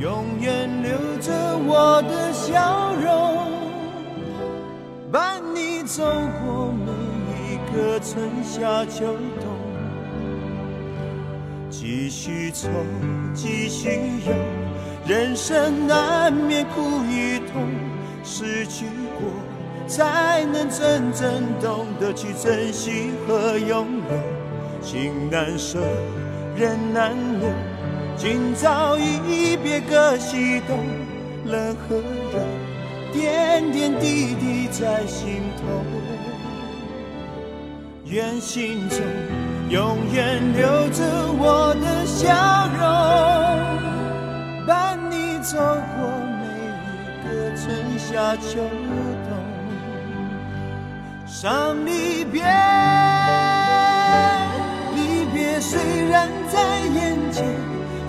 永远留着我的笑容，伴你走过每一。个春夏秋冬，继续走，继续游，人生难免苦与痛，失去过才能真正懂得去珍惜和拥有。情难舍，人难留，今朝一别各西东，冷和热，点点滴滴在心头。愿心中永远留着我的笑容，伴你走过每一个春夏秋冬。伤离别，离别虽然在眼前，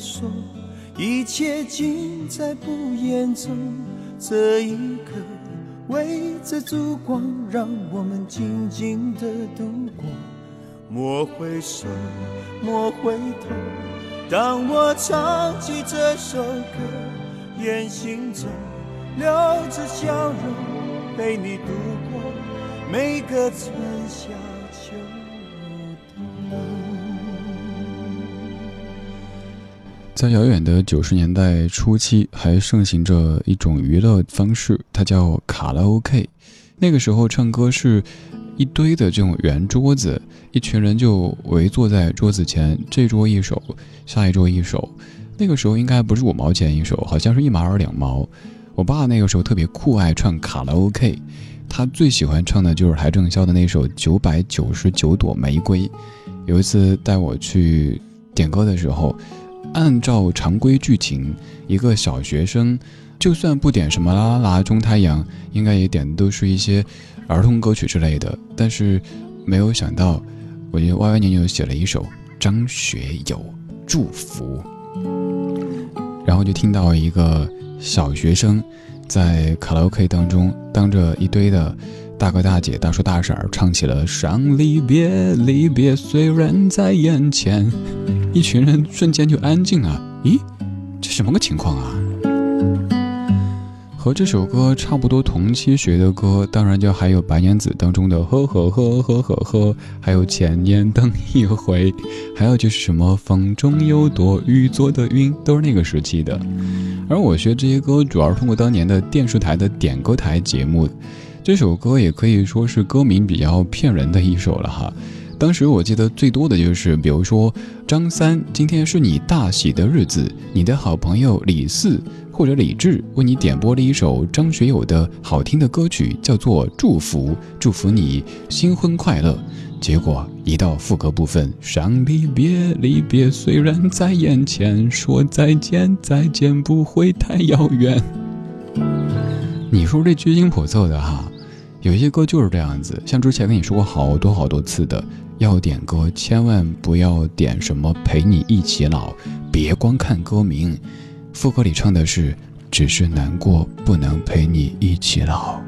说，一切尽在不言中。这一刻，围着烛光，让我们静静的度过。莫回首，莫回头。当我唱起这首歌，愿心中留着笑容，陪你度过每个春夏在遥远的九十年代初期，还盛行着一种娱乐方式，它叫卡拉 OK。那个时候唱歌是一堆的这种圆桌子，一群人就围坐在桌子前，这桌一首，下一桌一首。那个时候应该不是五毛钱一首，好像是一毛二两毛。我爸那个时候特别酷爱唱卡拉 OK，他最喜欢唱的就是邰正宵的那首《九百九十九朵玫瑰》。有一次带我去点歌的时候，按照常规剧情，一个小学生就算不点什么啦啦啦中太阳，应该也点的都是一些儿童歌曲之类的。但是没有想到，我就歪歪扭扭写了一首张学友祝福，然后就听到一个小学生在卡拉 OK 当中，当着一堆的。大哥大姐、大叔大婶儿唱起了《伤离别》，离别虽然在眼前，一群人瞬间就安静了。咦，这什么个情况啊？和这首歌差不多同期学的歌，当然就还有白娘子当中的呵呵呵呵呵呵，还有千年等一回，还有就是什么风中有朵雨做的云，都是那个时期的。而我学这些歌，主要是通过当年的电视台的点歌台节目。这首歌也可以说是歌名比较骗人的一首了哈。当时我记得最多的就是，比如说张三，今天是你大喜的日子，你的好朋友李四或者李志为你点播了一首张学友的好听的歌曲，叫做《祝福》，祝福你新婚快乐。结果一到副歌部分，伤离别，离别虽然在眼前，说再见，再见不会太遥远。你说这居心叵测的哈。有些歌就是这样子，像之前跟你说过好多好多次的，要点歌千万不要点什么陪你一起老，别光看歌名，副歌里唱的是只是难过不能陪你一起老。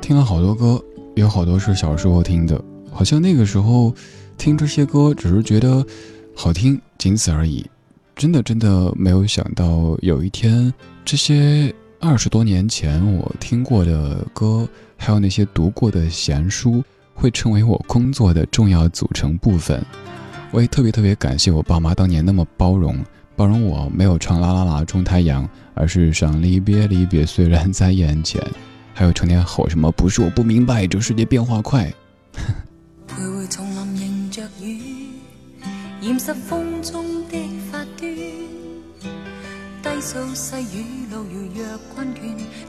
听了好多歌，有好多是小时候听的，好像那个时候听这些歌只是觉得好听，仅此而已，真的真的没有想到有一天这些。二十多年前我听过的歌，还有那些读过的闲书，会成为我工作的重要组成部分。我也特别特别感谢我爸妈当年那么包容，包容我没有唱啦啦啦种太阳，而是伤离别离别虽然在眼前，还有成天吼什么不是我不明白，这世界变化快。低诉细雨细雨路遥若困倦，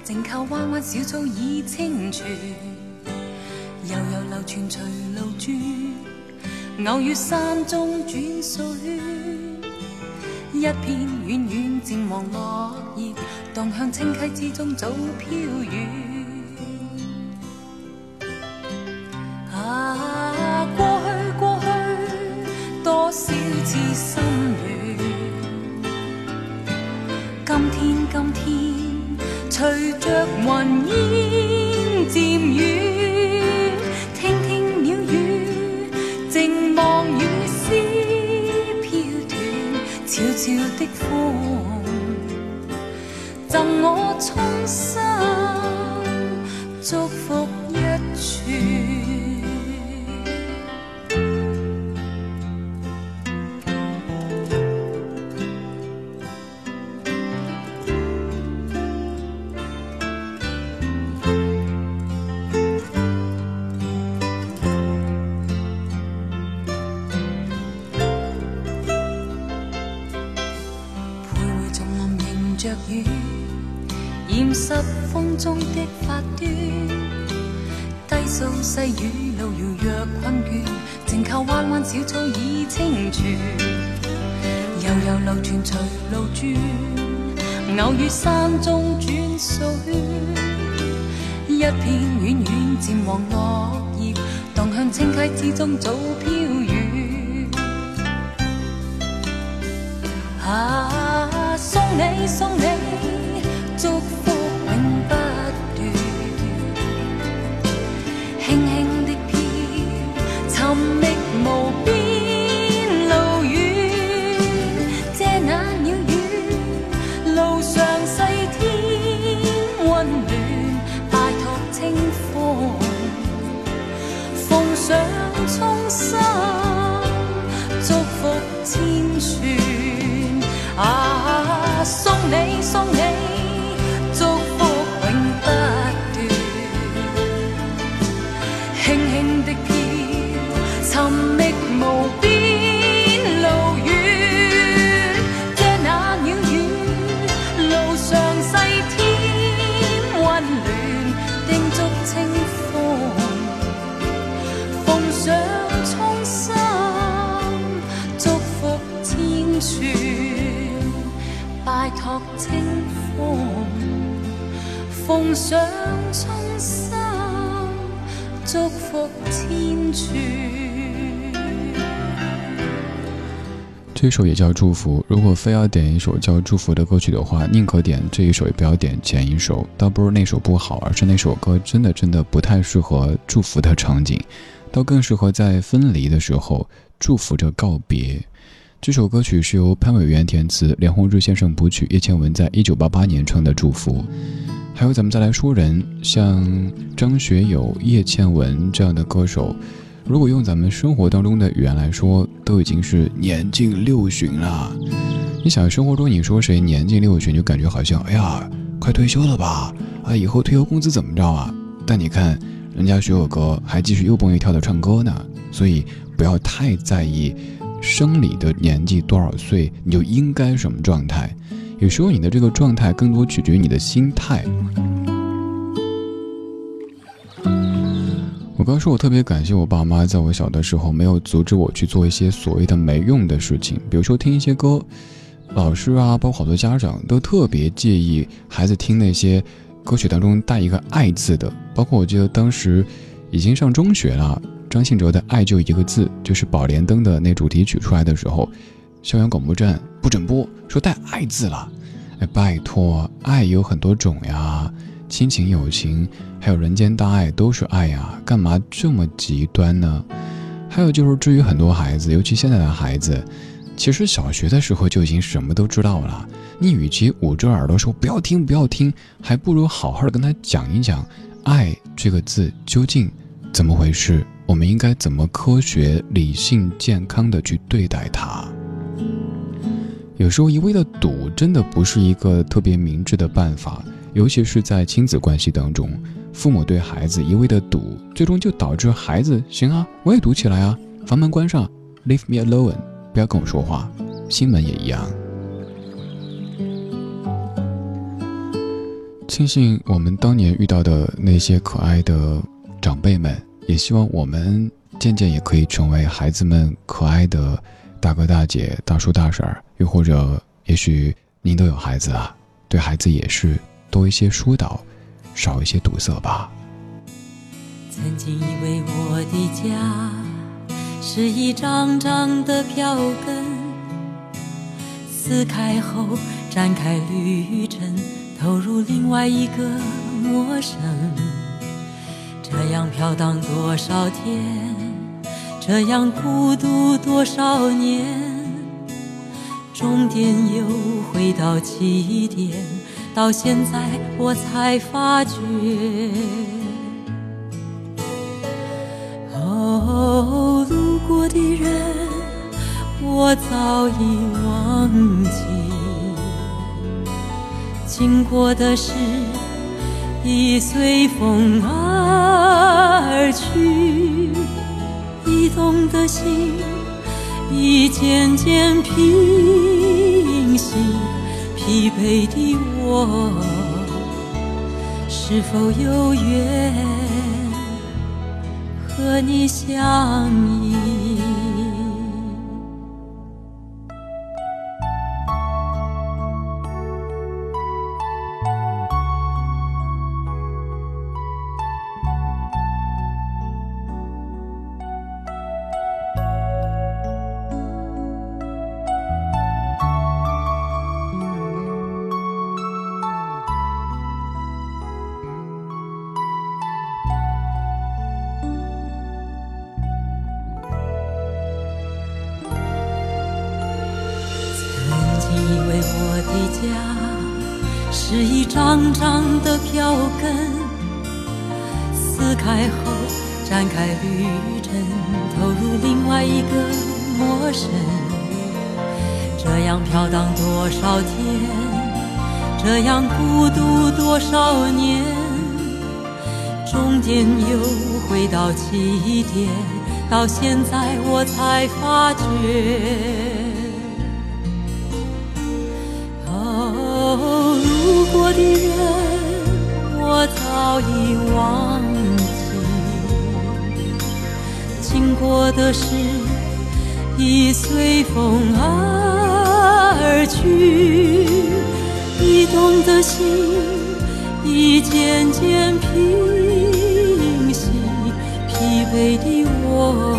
静靠弯弯小草已清泉。悠悠流泉随路转，偶遇山中转水。一片远远渐黄落叶，荡向清溪之中早飘远。啊，过去过去，多少次心软。今天，随着云烟细雨路遥若困倦，静靠弯弯小草已清泉，悠悠流泉随路转，偶遇山中转水，一片远远渐黄落叶，荡向清溪之中早飘远。啊，送你送你祝福。想衷心，祝福千串。这首也叫祝福。如果非要点一首叫祝福的歌曲的话，宁可点这一首，也不要点前一首。倒不是那首不好，而是那首歌真的真的不太适合祝福的场景，倒更适合在分离的时候祝福着告别。这首歌曲是由潘伟元填词，连鸿志先生谱曲，叶倩文在一九八八年唱的《祝福》。还有咱们再来说人，像张学友、叶倩文这样的歌手。如果用咱们生活当中的语言来说，都已经是年近六旬了。你想，生活中你说谁年近六旬，就感觉好像，哎呀，快退休了吧？啊，以后退休工资怎么着啊？但你看，人家学友哥还继续又蹦又跳的唱歌呢。所以不要太在意生理的年纪多少岁，你就应该什么状态。有时候你的这个状态更多取决于你的心态。我刚说，我特别感谢我爸妈，在我小的时候没有阻止我去做一些所谓的没用的事情，比如说听一些歌。老师啊，包括好多家长都特别介意孩子听那些歌曲当中带一个“爱”字的。包括我记得当时已经上中学了，张信哲的《爱就一个字》就是《宝莲灯》的那主题曲出来的时候，校园广播站不准播，说带“爱”字了。哎，拜托，爱有很多种呀。亲情、友情，还有人间大爱，都是爱呀，干嘛这么极端呢？还有就是，至于很多孩子，尤其现在的孩子，其实小学的时候就已经什么都知道了。你与其捂着耳朵说不要听、不要听，还不如好好的跟他讲一讲“爱”这个字究竟怎么回事，我们应该怎么科学、理性、健康的去对待它。有时候一味的堵，真的不是一个特别明智的办法。尤其是在亲子关系当中，父母对孩子一味的堵，最终就导致孩子行啊，我也堵起来啊，房门关上，Leave me alone，不要跟我说话。心门也一样。庆幸我们当年遇到的那些可爱的长辈们，也希望我们渐渐也可以成为孩子们可爱的大哥大姐、大叔大婶儿，又或者，也许您都有孩子啊，对孩子也是。多一些疏导，少一些堵塞吧。曾经以为我的家是一张张的票根，撕开后展开旅程，投入另外一个陌生。这样飘荡多少天，这样孤独多少年，终点又回到起点。到现在我才发觉，哦，路过的人我早已忘记，经过的事已随风而而去，驿动的心已渐渐平息。疲惫的我，是否有缘和你相依？脚跟撕开后展开旅程投入另外一个陌生这样飘荡多少天？这样孤独多少年？终点又回到起点到现在我才发觉哦路过的人我早已忘记，经过的事已随风而去，移动的心。已渐渐平息，疲惫的我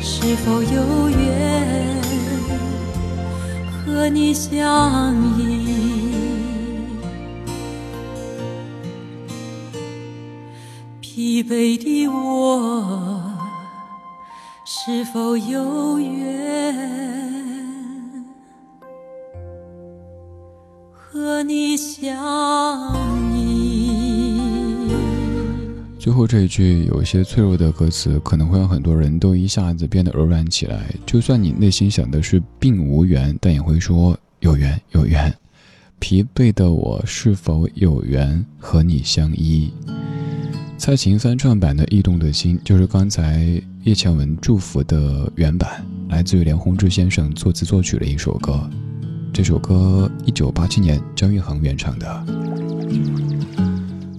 是否有缘和你相依？疲惫的我是否有缘？和你相依。最后这一句有一些脆弱的歌词，可能会让很多人都一下子变得柔软起来。就算你内心想的是并无缘，但也会说有缘有缘。疲惫的我是否有缘和你相依？蔡琴翻唱版的《驿动的心》，就是刚才叶倩文祝福的原版，来自于梁鸿志先生作词作曲的一首歌。这首歌一九八七年张玉恒原唱的。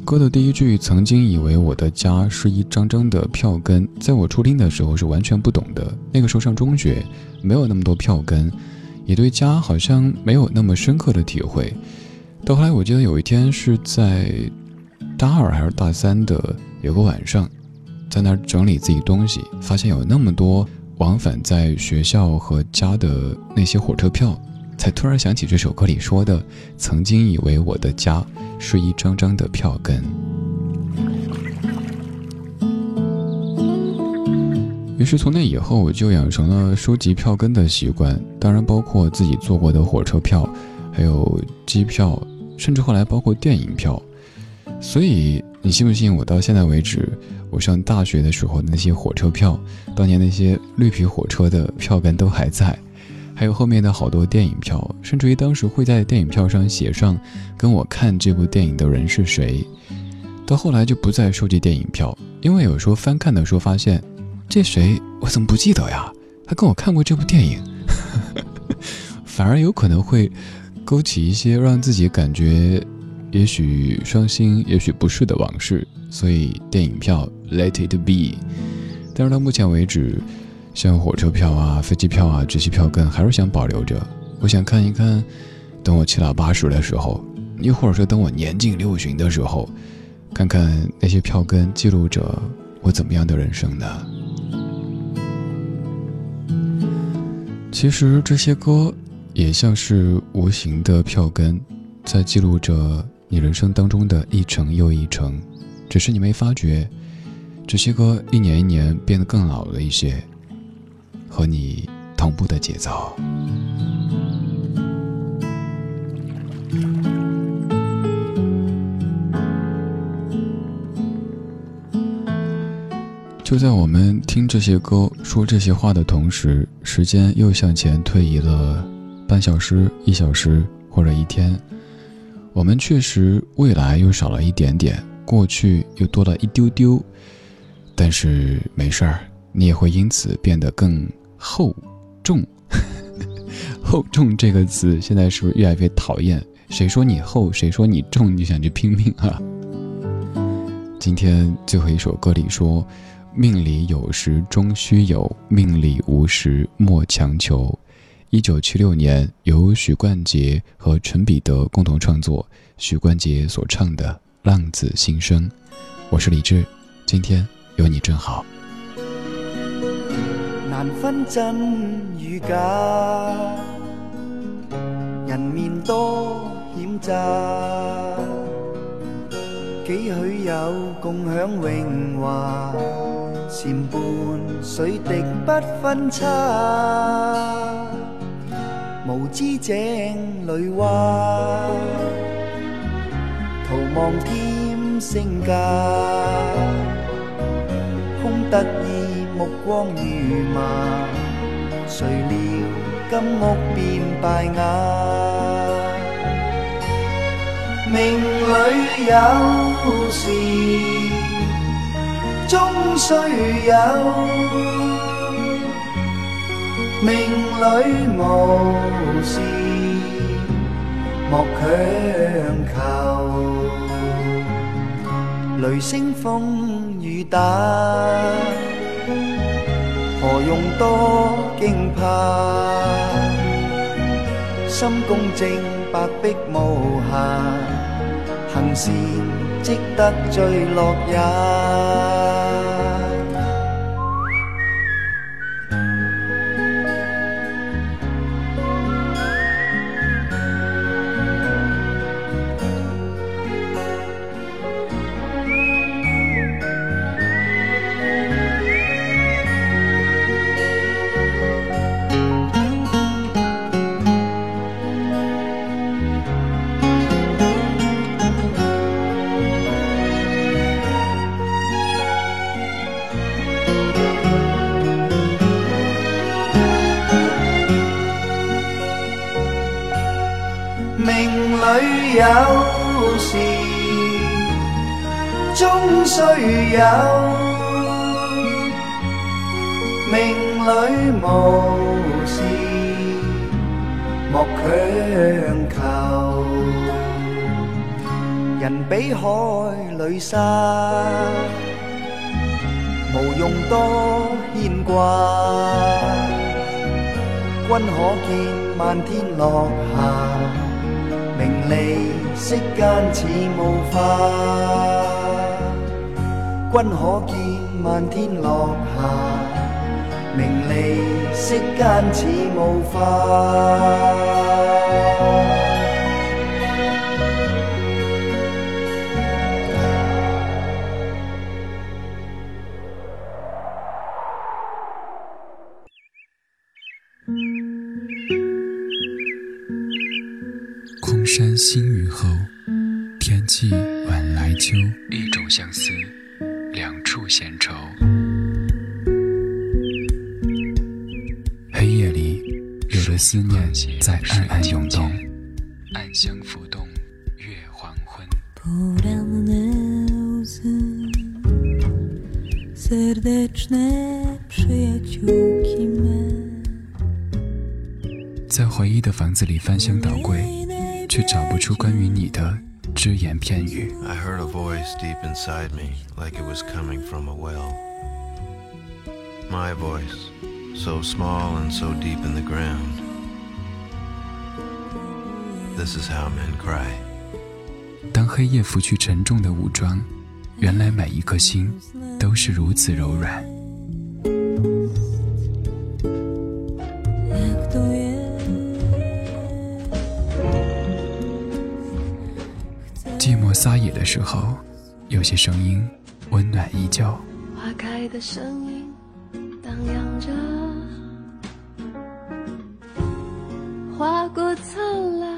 歌的第一句，曾经以为我的家是一张张的票根，在我初听的时候是完全不懂的。那个时候上中学，没有那么多票根，也对家好像没有那么深刻的体会。到后来，我记得有一天是在大二还是大三的有个晚上，在那儿整理自己东西，发现有那么多往返在学校和家的那些火车票。才突然想起这首歌里说的：“曾经以为我的家是一张张的票根。”于是从那以后，我就养成了收集票根的习惯，当然包括自己坐过的火车票，还有机票，甚至后来包括电影票。所以你信不信？我到现在为止，我上大学的时候那些火车票，当年那些绿皮火车的票根都还在。还有后面的好多电影票，甚至于当时会在电影票上写上跟我看这部电影的人是谁。到后来就不再收集电影票，因为有时候翻看的时候发现，这谁我怎么不记得呀？他跟我看过这部电影，反而有可能会勾起一些让自己感觉也许伤心、也许不是的往事。所以电影票 let it be。但是到目前为止。像火车票啊、飞机票啊这些票根还是想保留着。我想看一看，等我七老八十的时候，又或者说等我年近六旬的时候，看看那些票根记录着我怎么样的人生呢？其实这些歌也像是无形的票根，在记录着你人生当中的一程又一程，只是你没发觉，这些歌一年一年变得更老了一些。和你同步的节奏，就在我们听这些歌、说这些话的同时，时间又向前推移了半小时、一小时或者一天。我们确实未来又少了一点点，过去又多了一丢丢，但是没事儿，你也会因此变得更。厚重，厚重这个词现在是不是越来越讨厌？谁说你厚，谁说你重，你就想去拼命啊？今天最后一首歌里说：“命里有时终须有，命里无时莫强求。”一九七六年，由许冠杰和陈彼得共同创作，许冠杰所唱的《浪子心声》。我是李志，今天有你真好。难分真与假，人面多险诈，几许有共享荣华，檐畔水滴不分差，无知井里蛙，徒望添身价，空得意。目光如麻，谁料金屋变败瓦。命里有时终须有，命里无时莫强求。雷声风雨打。何用多惊怕？心公正，白璧无瑕，行善积得最乐也。有时终须有，命里无事莫强求。人比海里沙，无用多牵挂。君可见漫天落霞。名利世间似雾化，君可见漫天落霞。名利世间似雾化。秋。一种相思，两处闲愁。黑夜里，有的思念在暗暗涌动，暗香浮动，月黄昏。在回忆的房子里翻箱倒柜。却找不出关于你的只言片语。I heard a voice deep inside me, like it was coming from a well. My voice, so small and so deep in the ground. This is how men cry. 当黑夜拂去沉重的武装，原来每一颗心都是如此柔软。时候，有些声音温暖依旧。花开的声音荡漾着，划过灿烂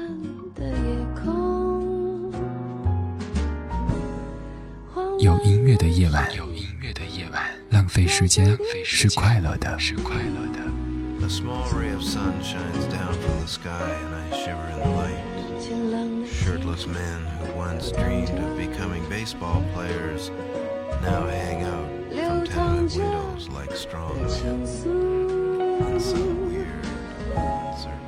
的夜空。有音乐的夜晚，有音乐的夜晚，浪费时间是快乐的，是快乐的。A small ray of sun shines down from the sky, and I shiver in the light. Shirtless men who once dreamed of becoming baseball players now hang out from tenement windows like straw men in some weird, uncertain.